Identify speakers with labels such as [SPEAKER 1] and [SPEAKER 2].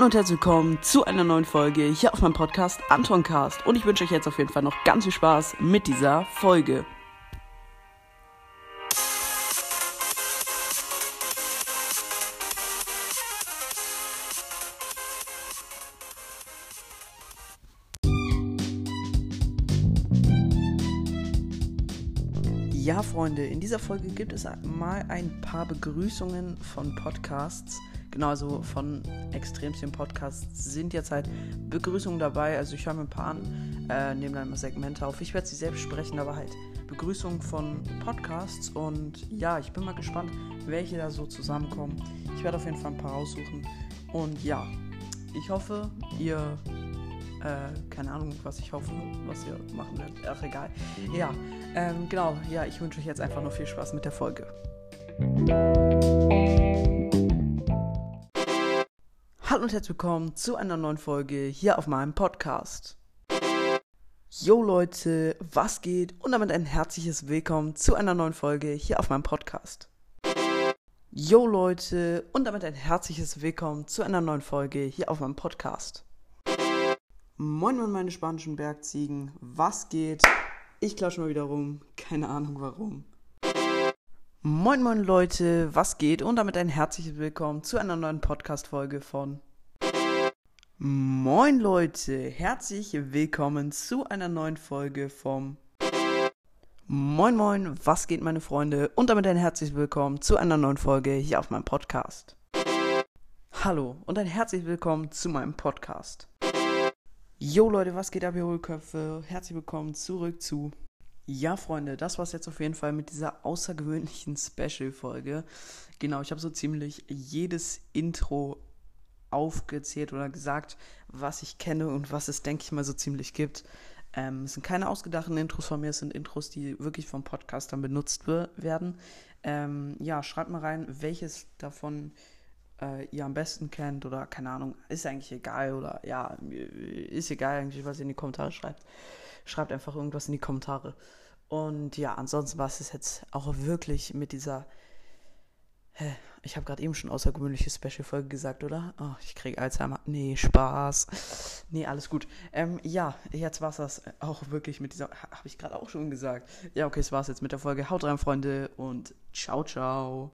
[SPEAKER 1] Hallo und herzlich willkommen zu einer neuen Folge hier auf meinem Podcast Antoncast. Und ich wünsche euch jetzt auf jeden Fall noch ganz viel Spaß mit dieser Folge. Ja, Freunde, in dieser Folge gibt es mal ein paar Begrüßungen von Podcasts. Genau, also von extremsten Podcasts sind jetzt halt Begrüßungen dabei. Also ich höre mir ein paar an, äh, nehme dann immer Segmente auf. Ich werde sie selbst sprechen, aber halt Begrüßungen von Podcasts. Und ja, ich bin mal gespannt, welche da so zusammenkommen. Ich werde auf jeden Fall ein paar raussuchen. Und ja, ich hoffe, ihr äh, keine Ahnung, was ich hoffe, was ihr machen werdet. Ach, egal. Ja, ähm, genau. Ja, ich wünsche euch jetzt einfach nur viel Spaß mit der Folge. Hallo und herzlich willkommen zu einer neuen Folge hier auf meinem Podcast. Yo Leute, was geht? Und damit ein herzliches Willkommen zu einer neuen Folge hier auf meinem Podcast. Yo Leute, und damit ein herzliches Willkommen zu einer neuen Folge hier auf meinem Podcast. Moin moin meine spanischen Bergziegen, was geht? Ich klatsche mal wieder rum, keine Ahnung warum. Moin moin Leute, was geht? Und damit ein herzliches Willkommen zu einer neuen Podcast-Folge von Moin Leute, herzlich willkommen zu einer neuen Folge vom Moin moin, was geht meine Freunde? Und damit ein herzliches Willkommen zu einer neuen Folge hier auf meinem Podcast. Hallo und ein herzliches Willkommen zu meinem Podcast. Jo Leute, was geht ab, ihr Hohlköpfe? Herzlich willkommen zurück zu. Ja, Freunde, das war's jetzt auf jeden Fall mit dieser außergewöhnlichen Special-Folge. Genau, ich habe so ziemlich jedes Intro aufgezählt oder gesagt, was ich kenne und was es, denke ich mal, so ziemlich gibt. Ähm, es sind keine ausgedachten Intros von mir, es sind Intros, die wirklich vom Podcast dann benutzt werden. Ähm, ja, schreibt mal rein, welches davon äh, ihr am besten kennt oder keine Ahnung, ist eigentlich egal oder ja, ist egal eigentlich, was ihr in die Kommentare schreibt. Schreibt einfach irgendwas in die Kommentare. Und ja, ansonsten war es jetzt auch wirklich mit dieser. Hä? Ich habe gerade eben schon außergewöhnliche Special-Folge gesagt, oder? Oh, ich kriege Alzheimer. Nee, Spaß. Nee, alles gut. Ähm, ja, jetzt war es das auch wirklich mit dieser. Habe ich gerade auch schon gesagt. Ja, okay, es war es jetzt mit der Folge. Haut rein, Freunde, und ciao, ciao.